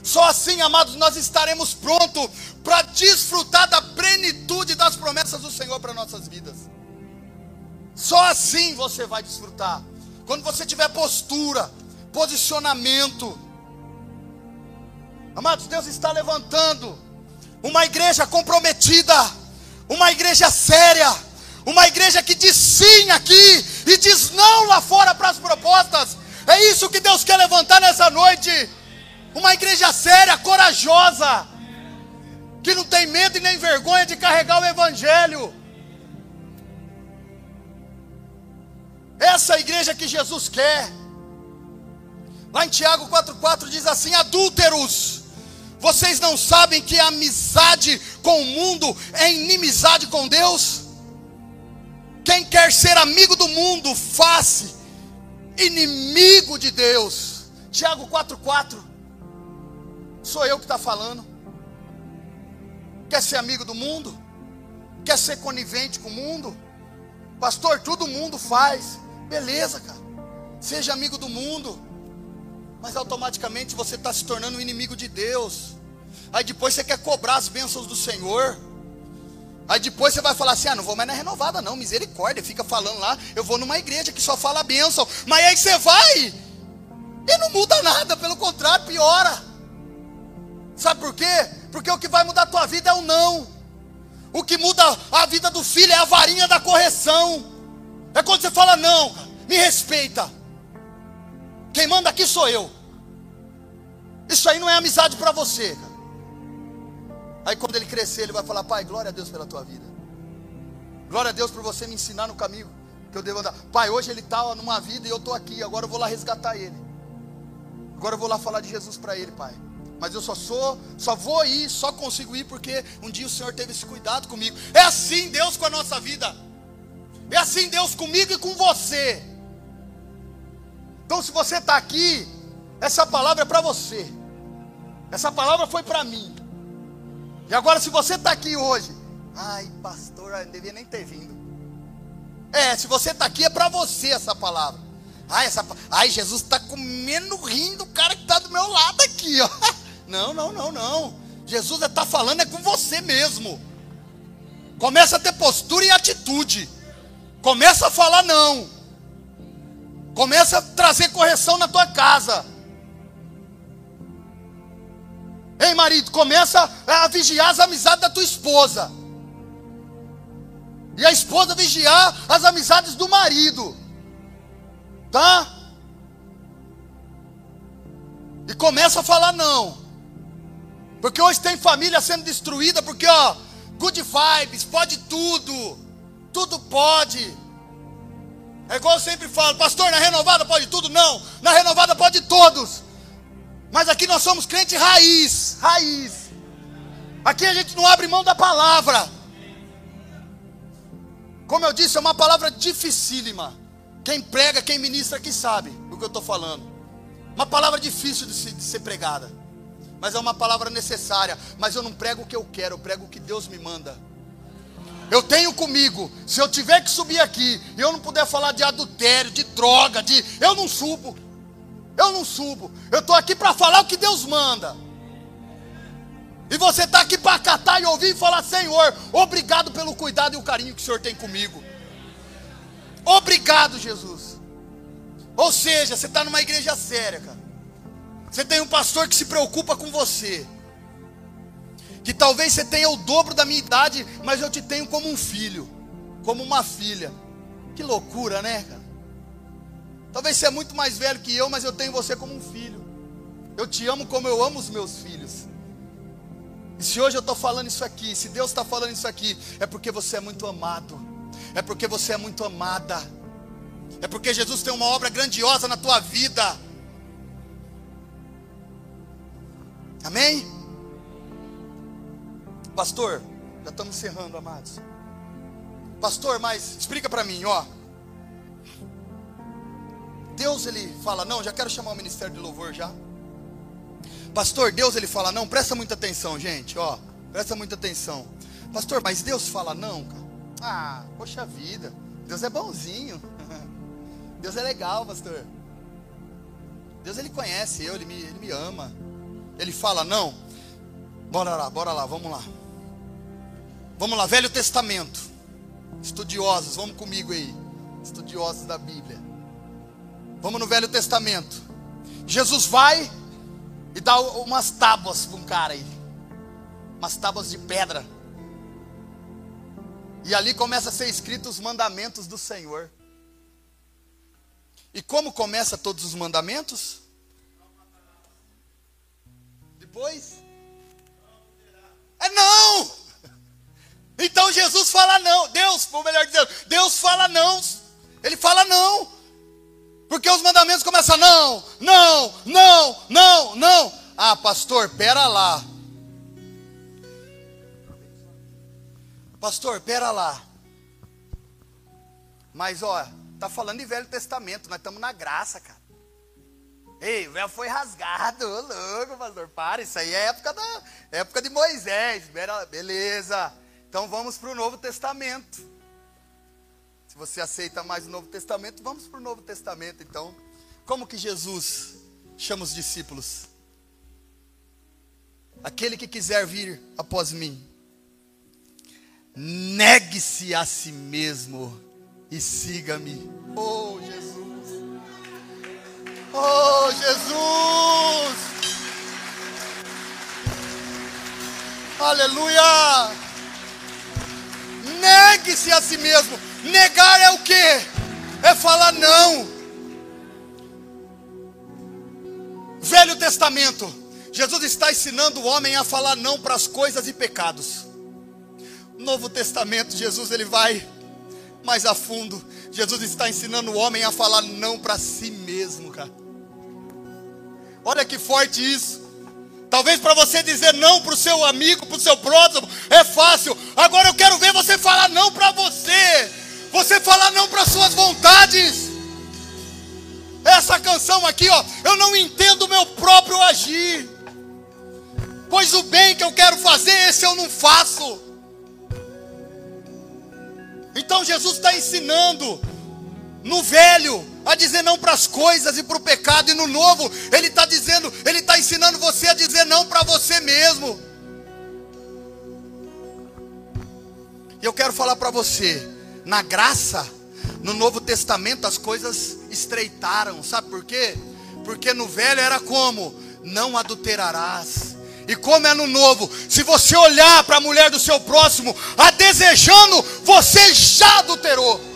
Só assim, amados, nós estaremos prontos para desfrutar da plenitude das promessas do Senhor para nossas vidas. Só assim você vai desfrutar. Quando você tiver postura, posicionamento. Amados, Deus está levantando uma igreja comprometida uma igreja séria, uma igreja que diz sim aqui e diz não lá fora para as propostas. É isso que Deus quer levantar nessa noite. Uma igreja séria, corajosa, que não tem medo e nem vergonha de carregar o evangelho. Essa é a igreja que Jesus quer. Lá em Tiago 4,4 diz assim: adúlteros vocês não sabem que a amizade com o mundo é inimizade com Deus? Quem quer ser amigo do mundo, faz inimigo de Deus. Tiago 4,4. Sou eu que está falando. Quer ser amigo do mundo? Quer ser conivente com o mundo? Pastor, todo mundo faz. Beleza, cara. Seja amigo do mundo mas automaticamente você está se tornando um inimigo de Deus. Aí depois você quer cobrar as bênçãos do Senhor. Aí depois você vai falar assim: ah, não vou mais na renovada, não, misericórdia. Fica falando lá, eu vou numa igreja que só fala bênção. Mas aí você vai e não muda nada, pelo contrário, piora. Sabe por quê? Porque o que vai mudar a tua vida é o não. O que muda a vida do filho é a varinha da correção. É quando você fala: não, me respeita. Quem manda aqui sou eu. Isso aí não é amizade para você. Aí quando ele crescer, ele vai falar: Pai, glória a Deus pela tua vida. Glória a Deus por você me ensinar no caminho que eu devo andar. Pai, hoje ele está numa vida e eu estou aqui. Agora eu vou lá resgatar ele. Agora eu vou lá falar de Jesus para ele, Pai. Mas eu só sou, só vou ir, só consigo ir porque um dia o Senhor teve esse cuidado comigo. É assim Deus com a nossa vida. É assim Deus comigo e com você. Então, se você está aqui, essa palavra é para você. Essa palavra foi para mim. E agora, se você está aqui hoje, ai, pastor, eu não devia nem ter vindo. É, se você está aqui, é para você essa palavra. Ai, essa, ai Jesus está comendo rindo o cara que está do meu lado aqui, ó. [LAUGHS] Não, não, não, não. Jesus está falando é com você mesmo. Começa a ter postura e atitude. Começa a falar não. Começa a trazer correção na tua casa. Ei, marido, começa a vigiar as amizades da tua esposa. E a esposa vigiar as amizades do marido. Tá? E começa a falar não. Porque hoje tem família sendo destruída porque ó, good vibes, pode tudo. Tudo pode. É igual eu sempre falo, pastor, na renovada pode tudo? Não, na renovada pode todos. Mas aqui nós somos crente raiz, raiz. Aqui a gente não abre mão da palavra. Como eu disse, é uma palavra dificílima. Quem prega, quem ministra aqui sabe do que eu estou falando. Uma palavra difícil de, se, de ser pregada. Mas é uma palavra necessária. Mas eu não prego o que eu quero, eu prego o que Deus me manda. Eu tenho comigo, se eu tiver que subir aqui e eu não puder falar de adultério, de droga, de. Eu não subo. Eu não subo. Eu estou aqui para falar o que Deus manda. E você está aqui para catar e ouvir e falar: Senhor, obrigado pelo cuidado e o carinho que o Senhor tem comigo. Obrigado, Jesus. Ou seja, você está numa igreja séria, cara. Você tem um pastor que se preocupa com você que talvez você tenha o dobro da minha idade, mas eu te tenho como um filho, como uma filha. Que loucura, né, cara? Talvez você é muito mais velho que eu, mas eu tenho você como um filho. Eu te amo como eu amo os meus filhos. E se hoje eu estou falando isso aqui, se Deus está falando isso aqui, é porque você é muito amado, é porque você é muito amada, é porque Jesus tem uma obra grandiosa na tua vida. Amém? Pastor, já estamos encerrando, amados. Pastor, mas explica para mim, ó. Deus ele fala não, já quero chamar o ministério de louvor já. Pastor, Deus ele fala não, presta muita atenção, gente, ó. Presta muita atenção. Pastor, mas Deus fala não, cara. Ah, poxa vida. Deus é bonzinho. [LAUGHS] Deus é legal, pastor. Deus ele conhece eu, ele me, ele me ama. Ele fala não. Bora lá, bora lá, vamos lá. Vamos lá, Velho Testamento. Estudiosos, vamos comigo aí. Estudiosos da Bíblia. Vamos no Velho Testamento. Jesus vai e dá umas tábuas para um cara aí. Umas tábuas de pedra. E ali começa a ser escritos os mandamentos do Senhor. E como começa todos os mandamentos? Depois? É não! Então Jesus fala não. Deus, ou melhor dizendo, Deus fala não. Ele fala não. Porque os mandamentos começam não, não, não, não, não. Ah, pastor, pera lá. Pastor, pera lá. Mas ó, tá falando de Velho Testamento, nós estamos na graça, cara. Ei, o véu foi rasgado, ô louco, pastor. Para, isso aí é época da época de Moisés. Beleza. Então vamos para o Novo Testamento. Se você aceita mais o Novo Testamento, vamos para o Novo Testamento então. Como que Jesus chama os discípulos? Aquele que quiser vir após mim, negue-se a si mesmo e siga-me. Oh, Jesus! Oh, Jesus! Aleluia! Negue-se a si mesmo. Negar é o que? É falar não. Velho Testamento. Jesus está ensinando o homem a falar não para as coisas e pecados. Novo Testamento, Jesus ele vai mais a fundo. Jesus está ensinando o homem a falar não para si mesmo, cara. Olha que forte isso. Talvez para você dizer não para o seu amigo, para o seu próximo, é fácil. Agora eu quero ver você falar não para você. Você falar não para suas vontades. Essa canção aqui, ó, eu não entendo o meu próprio agir. Pois o bem que eu quero fazer, esse eu não faço. Então Jesus está ensinando no velho a dizer não para as coisas e para o pecado, e no novo, Ele está dizendo, Ele está ensinando você a dizer não para você mesmo. E eu quero falar para você, na graça, no Novo Testamento as coisas estreitaram, sabe por quê? Porque no velho era como? Não adulterarás. E como é no novo, se você olhar para a mulher do seu próximo, a desejando, você já adulterou.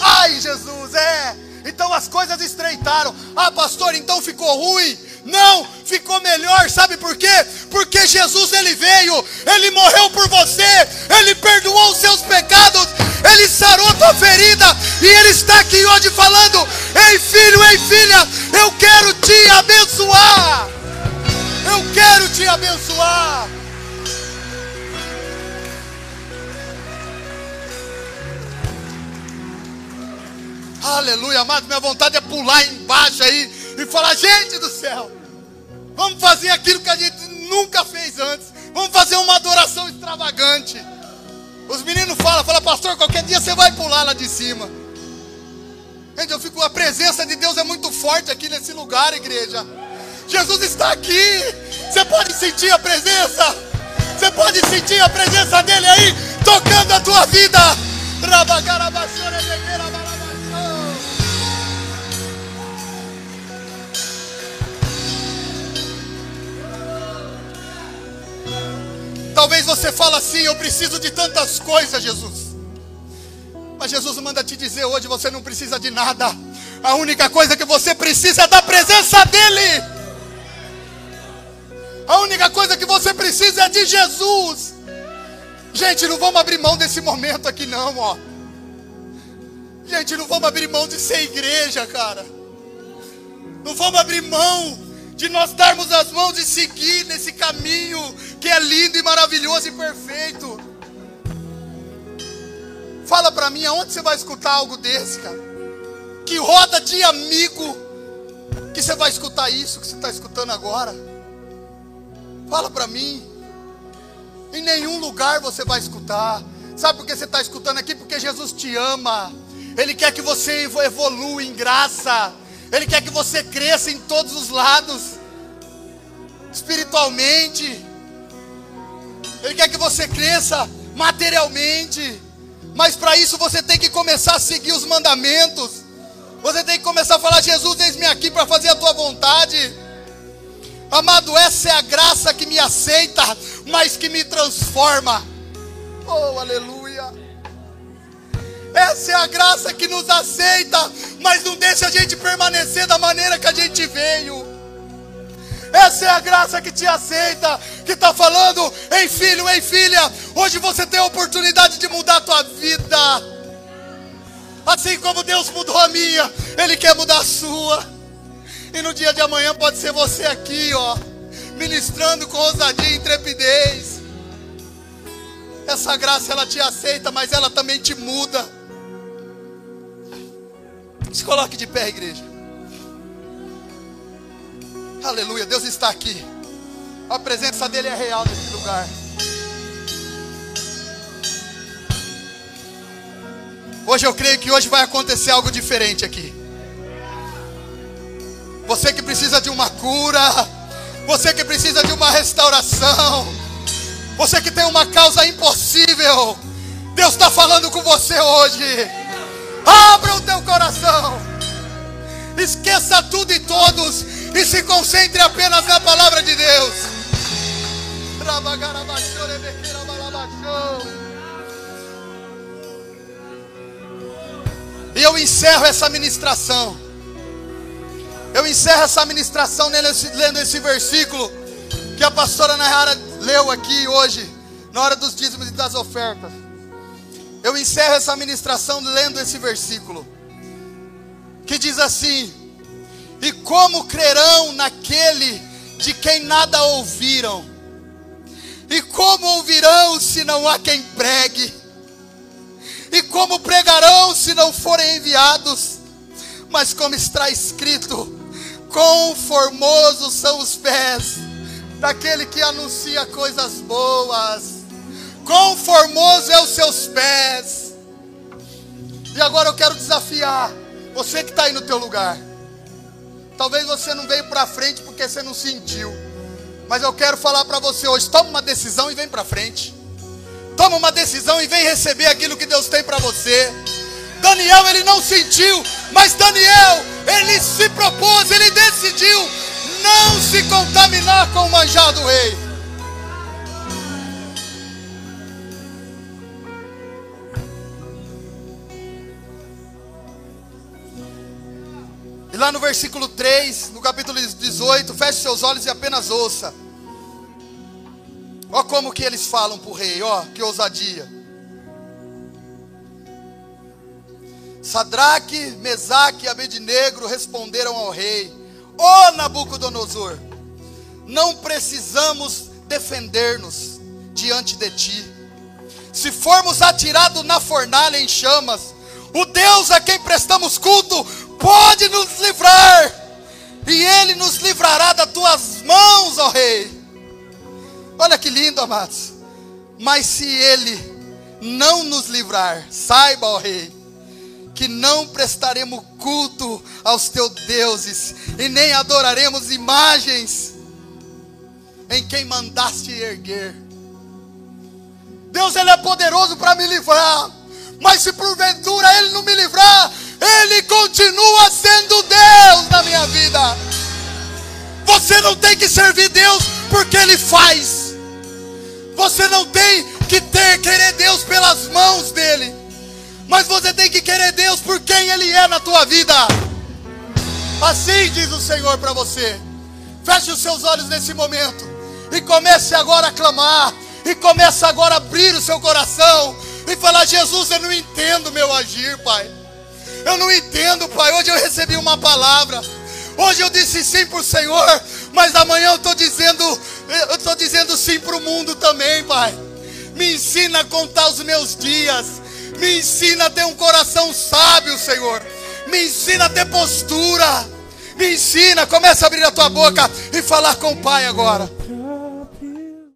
Ai, Jesus, é. Então as coisas estreitaram. Ah, pastor, então ficou ruim. Não, ficou melhor, sabe por quê? Porque Jesus ele veio, ele morreu por você, ele perdoou os seus pecados, ele sarou tua ferida e ele está aqui hoje falando: "Ei, filho, ei, filha, eu quero Minha vontade é pular embaixo aí e falar: gente do céu, vamos fazer aquilo que a gente nunca fez antes. Vamos fazer uma adoração extravagante. Os meninos falam, fala, pastor, qualquer dia você vai pular lá de cima. Gente, eu fico, a presença de Deus é muito forte aqui nesse lugar, igreja. Jesus está aqui. Você pode sentir a presença. Você pode sentir a presença dele aí, tocando a tua vida. Rabagarabaxora, Talvez você fale assim: Eu preciso de tantas coisas, Jesus. Mas Jesus manda te dizer hoje: você não precisa de nada. A única coisa que você precisa é da presença dEle. A única coisa que você precisa é de Jesus. Gente, não vamos abrir mão desse momento aqui, não, ó. Gente, não vamos abrir mão de ser igreja, cara. Não vamos abrir mão de nós darmos as mãos e seguir nesse caminho que é lindo e maravilhoso e perfeito. Fala para mim, aonde você vai escutar algo desse, cara? Que roda de amigo que você vai escutar isso que você está escutando agora? Fala para mim. Em nenhum lugar você vai escutar. Sabe por que você está escutando aqui? Porque Jesus te ama. Ele quer que você evolua em graça. Ele quer que você cresça em todos os lados, espiritualmente. Ele quer que você cresça materialmente. Mas para isso você tem que começar a seguir os mandamentos. Você tem que começar a falar: Jesus, eis-me aqui para fazer a tua vontade. Amado, essa é a graça que me aceita, mas que me transforma. Oh, aleluia. Essa é a graça que nos aceita, mas não deixa a gente permanecer da maneira que a gente veio. Essa é a graça que te aceita, que está falando, ei filho, ei filha, hoje você tem a oportunidade de mudar a tua vida. Assim como Deus mudou a minha, Ele quer mudar a sua. E no dia de amanhã pode ser você aqui, ó, ministrando com ousadia e intrepidez. Essa graça ela te aceita, mas ela também te muda. Se coloque de pé, igreja. Aleluia, Deus está aqui. A presença dEle é real nesse lugar. Hoje eu creio que hoje vai acontecer algo diferente aqui. Você que precisa de uma cura, você que precisa de uma restauração, você que tem uma causa impossível, Deus está falando com você hoje. Abra o teu coração. Esqueça tudo e todos e se concentre apenas na palavra de Deus. E eu encerro essa ministração. Eu encerro essa ministração lendo esse versículo que a pastora Nayara leu aqui hoje, na hora dos dízimos e das ofertas. Eu encerro essa ministração lendo esse versículo, que diz assim: E como crerão naquele de quem nada ouviram. E como ouvirão se não há quem pregue? E como pregarão se não forem enviados? Mas como está escrito, quão formosos são os pés daquele que anuncia coisas boas. Quão formoso é os seus pés. E agora eu quero desafiar você que está aí no teu lugar. Talvez você não veio para frente porque você não sentiu. Mas eu quero falar para você hoje: toma uma decisão e vem para frente. Toma uma decisão e vem receber aquilo que Deus tem para você. Daniel ele não sentiu, mas Daniel ele se propôs, ele decidiu não se contaminar com o manjar do rei. Lá no versículo 3, no capítulo 18, feche seus olhos e apenas ouça. Ó como que eles falam para o rei, ó, que ousadia. Sadraque, Mesaque e Abednego responderam ao rei: Ó oh, Nabucodonosor, não precisamos defender-nos diante de ti. Se formos atirados na fornalha em chamas, o Deus a quem prestamos culto pode nos livrar, e Ele nos livrará das tuas mãos, ó Rei. Olha que lindo, amados. Mas se Ele não nos livrar, saiba, ó Rei, que não prestaremos culto aos teus deuses, e nem adoraremos imagens em quem mandaste erguer. Deus ele é poderoso para me livrar, mas se porventura ele não me livrar, ele continua sendo Deus na minha vida. Você não tem que servir Deus porque ele faz. Você não tem que ter querer Deus pelas mãos dele. Mas você tem que querer Deus por quem ele é na tua vida. Assim diz o Senhor para você. Feche os seus olhos nesse momento e comece agora a clamar e comece agora a abrir o seu coração e falar: Jesus, eu não entendo meu agir, Pai. Eu não entendo, Pai. Hoje eu recebi uma palavra. Hoje eu disse sim para o Senhor, mas amanhã eu estou dizendo, eu estou dizendo sim para o mundo também, Pai. Me ensina a contar os meus dias. Me ensina a ter um coração sábio, Senhor. Me ensina a ter postura. Me ensina, começa a abrir a tua boca e falar com o Pai agora.